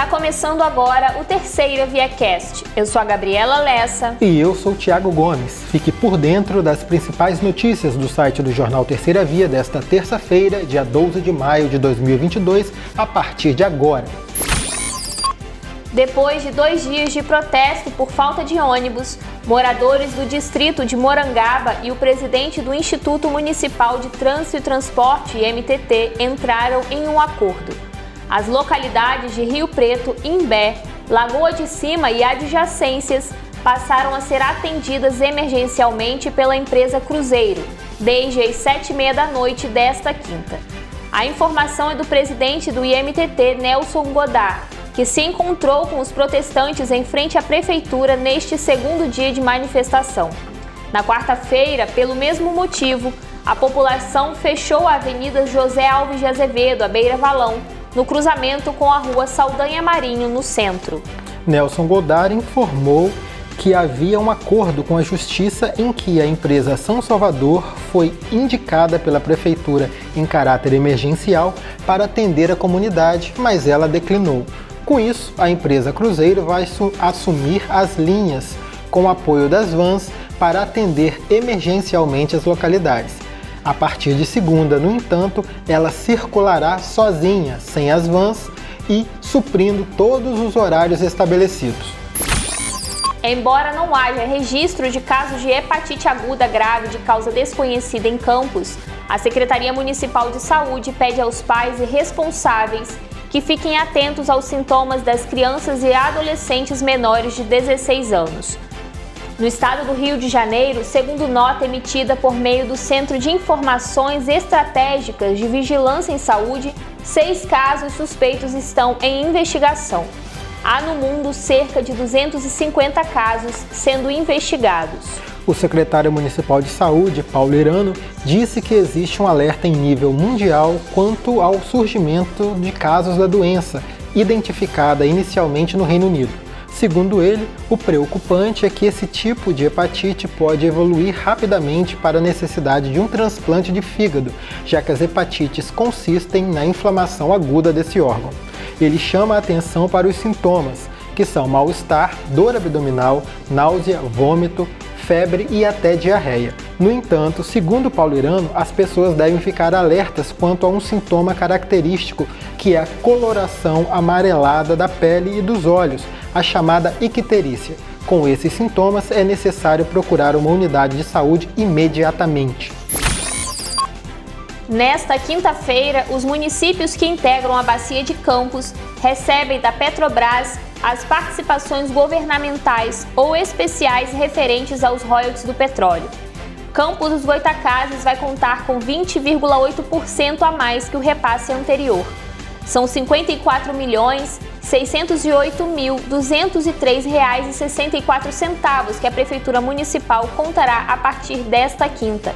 Está começando agora o terceiro ViaCast. Eu sou a Gabriela Lessa. E eu sou o Thiago Gomes. Fique por dentro das principais notícias do site do jornal Terceira Via desta terça-feira, dia 12 de maio de 2022, a partir de agora. Depois de dois dias de protesto por falta de ônibus, moradores do distrito de Morangaba e o presidente do Instituto Municipal de Trânsito e Transporte, MTT, entraram em um acordo. As localidades de Rio Preto, Imbé, Lagoa de Cima e adjacências passaram a ser atendidas emergencialmente pela empresa Cruzeiro, desde as sete e meia da noite desta quinta. A informação é do presidente do IMTT, Nelson Godard, que se encontrou com os protestantes em frente à prefeitura neste segundo dia de manifestação. Na quarta-feira, pelo mesmo motivo, a população fechou a Avenida José Alves de Azevedo, à Beira Valão, no cruzamento com a rua Saldanha Marinho, no centro. Nelson Godard informou que havia um acordo com a Justiça em que a empresa São Salvador foi indicada pela Prefeitura em caráter emergencial para atender a comunidade, mas ela declinou. Com isso, a empresa Cruzeiro vai assumir as linhas com apoio das vans para atender emergencialmente as localidades. A partir de segunda, no entanto, ela circulará sozinha, sem as vans e suprindo todos os horários estabelecidos. Embora não haja registro de casos de hepatite aguda grave de causa desconhecida em Campos, a Secretaria Municipal de Saúde pede aos pais e responsáveis que fiquem atentos aos sintomas das crianças e adolescentes menores de 16 anos. No estado do Rio de Janeiro, segundo nota emitida por meio do Centro de Informações Estratégicas de Vigilância em Saúde, seis casos suspeitos estão em investigação. Há no mundo cerca de 250 casos sendo investigados. O secretário municipal de saúde, Paulo Irano, disse que existe um alerta em nível mundial quanto ao surgimento de casos da doença, identificada inicialmente no Reino Unido. Segundo ele, o preocupante é que esse tipo de hepatite pode evoluir rapidamente para a necessidade de um transplante de fígado, já que as hepatites consistem na inflamação aguda desse órgão. Ele chama a atenção para os sintomas, que são mal-estar, dor abdominal, náusea, vômito, febre e até diarreia. No entanto, segundo Paulo Irano, as pessoas devem ficar alertas quanto a um sintoma característico, que é a coloração amarelada da pele e dos olhos, a chamada icterícia. Com esses sintomas, é necessário procurar uma unidade de saúde imediatamente. Nesta quinta-feira, os municípios que integram a Bacia de Campos recebem da Petrobras as participações governamentais ou especiais referentes aos royalties do petróleo. Campos dos Goitacazes vai contar com 20,8% a mais que o repasse anterior. São 54 milhões 608.203,64 que a Prefeitura Municipal contará a partir desta quinta.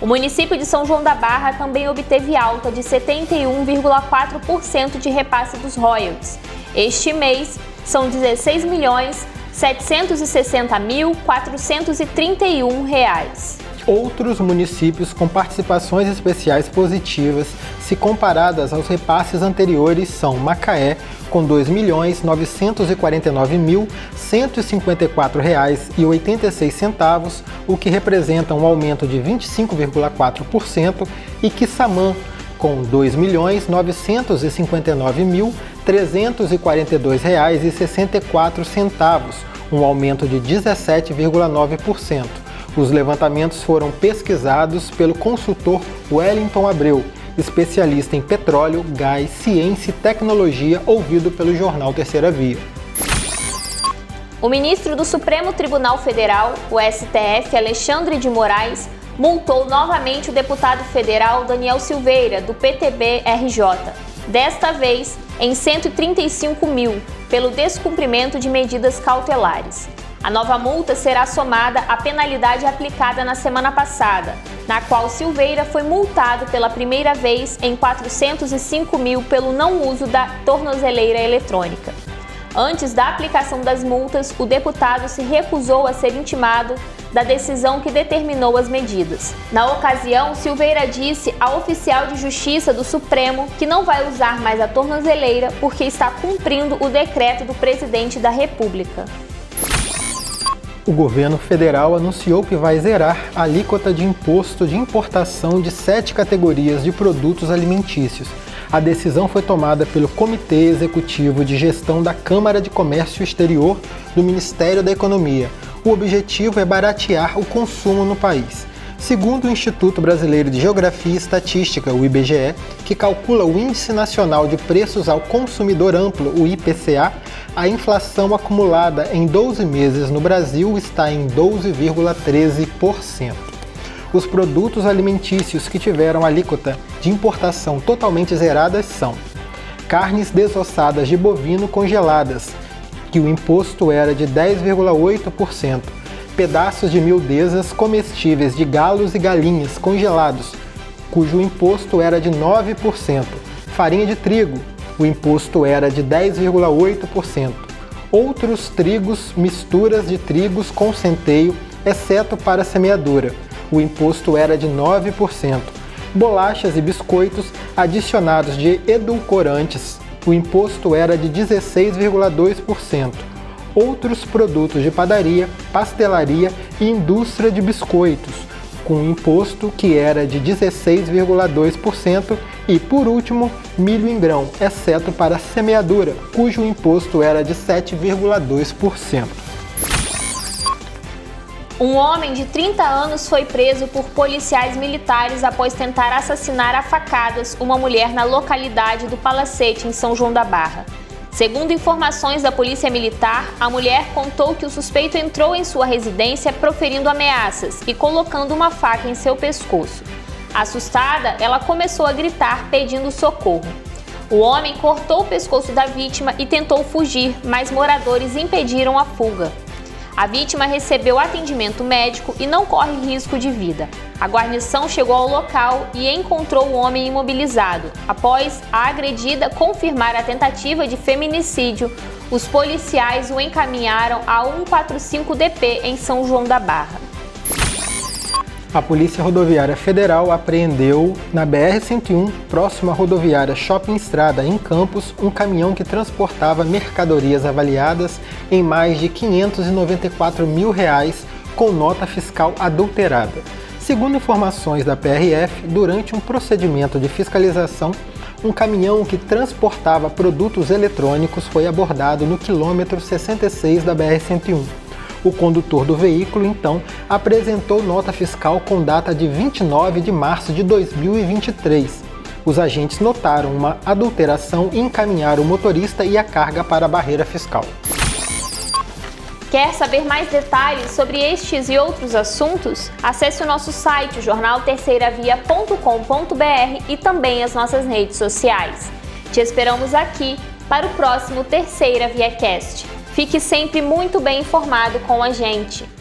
O município de São João da Barra também obteve alta de 71,4% de repasse dos royalties. Este mês são 16 milhões 760.431 reais. Outros municípios com participações especiais positivas, se comparadas aos repasses anteriores, são Macaé, com R$ 2.949.154,86, o que representa um aumento de 25,4%, e Quissamã, com R$ 2.959.342,64, um aumento de 17,9%. Os levantamentos foram pesquisados pelo consultor Wellington Abreu, especialista em petróleo, gás, ciência e tecnologia, ouvido pelo jornal Terceira Via. O ministro do Supremo Tribunal Federal, o STF, Alexandre de Moraes, multou novamente o deputado federal Daniel Silveira, do PTB-RJ, desta vez em 135 mil, pelo descumprimento de medidas cautelares. A nova multa será somada à penalidade aplicada na semana passada, na qual Silveira foi multado pela primeira vez em 405 mil pelo não uso da tornozeleira eletrônica. Antes da aplicação das multas, o deputado se recusou a ser intimado da decisão que determinou as medidas. Na ocasião, Silveira disse ao oficial de justiça do Supremo que não vai usar mais a tornozeleira porque está cumprindo o decreto do presidente da República. O governo federal anunciou que vai zerar a alíquota de imposto de importação de sete categorias de produtos alimentícios. A decisão foi tomada pelo Comitê Executivo de Gestão da Câmara de Comércio Exterior do Ministério da Economia. O objetivo é baratear o consumo no país. Segundo o Instituto Brasileiro de Geografia e Estatística, o IBGE, que calcula o Índice Nacional de Preços ao Consumidor Amplo, o IPCA, a inflação acumulada em 12 meses no Brasil está em 12,13%. Os produtos alimentícios que tiveram alíquota de importação totalmente zeradas são carnes desossadas de bovino congeladas, que o imposto era de 10,8%, pedaços de miudezas comestíveis de galos e galinhas congelados, cujo imposto era de 9%, farinha de trigo, o imposto era de 10,8%. Outros trigos, misturas de trigos com centeio, exceto para semeadura, o imposto era de 9%. Bolachas e biscoitos adicionados de edulcorantes, o imposto era de 16,2% outros produtos de padaria, pastelaria e indústria de biscoitos, com um imposto que era de 16,2%, e por último, milho em grão, exceto para semeadura, cujo imposto era de 7,2%. Um homem de 30 anos foi preso por policiais militares após tentar assassinar a facadas uma mulher na localidade do Palacete, em São João da Barra. Segundo informações da Polícia Militar, a mulher contou que o suspeito entrou em sua residência proferindo ameaças e colocando uma faca em seu pescoço. Assustada, ela começou a gritar pedindo socorro. O homem cortou o pescoço da vítima e tentou fugir, mas moradores impediram a fuga. A vítima recebeu atendimento médico e não corre risco de vida. A guarnição chegou ao local e encontrou o homem imobilizado. Após a agredida confirmar a tentativa de feminicídio, os policiais o encaminharam a 145DP em São João da Barra. A Polícia Rodoviária Federal apreendeu na BR-101, próxima à rodoviária Shopping Estrada, em Campos, um caminhão que transportava mercadorias avaliadas em mais de 594 mil reais com nota fiscal adulterada. Segundo informações da PRF, durante um procedimento de fiscalização, um caminhão que transportava produtos eletrônicos foi abordado no quilômetro 66 da BR-101. O condutor do veículo, então, apresentou nota fiscal com data de 29 de março de 2023. Os agentes notaram uma adulteração e encaminharam o motorista e a carga para a barreira fiscal. Quer saber mais detalhes sobre estes e outros assuntos? Acesse o nosso site jornalterceiravia.com.br e também as nossas redes sociais. Te esperamos aqui para o próximo Terceira Via Cast. Fique sempre muito bem informado com a gente.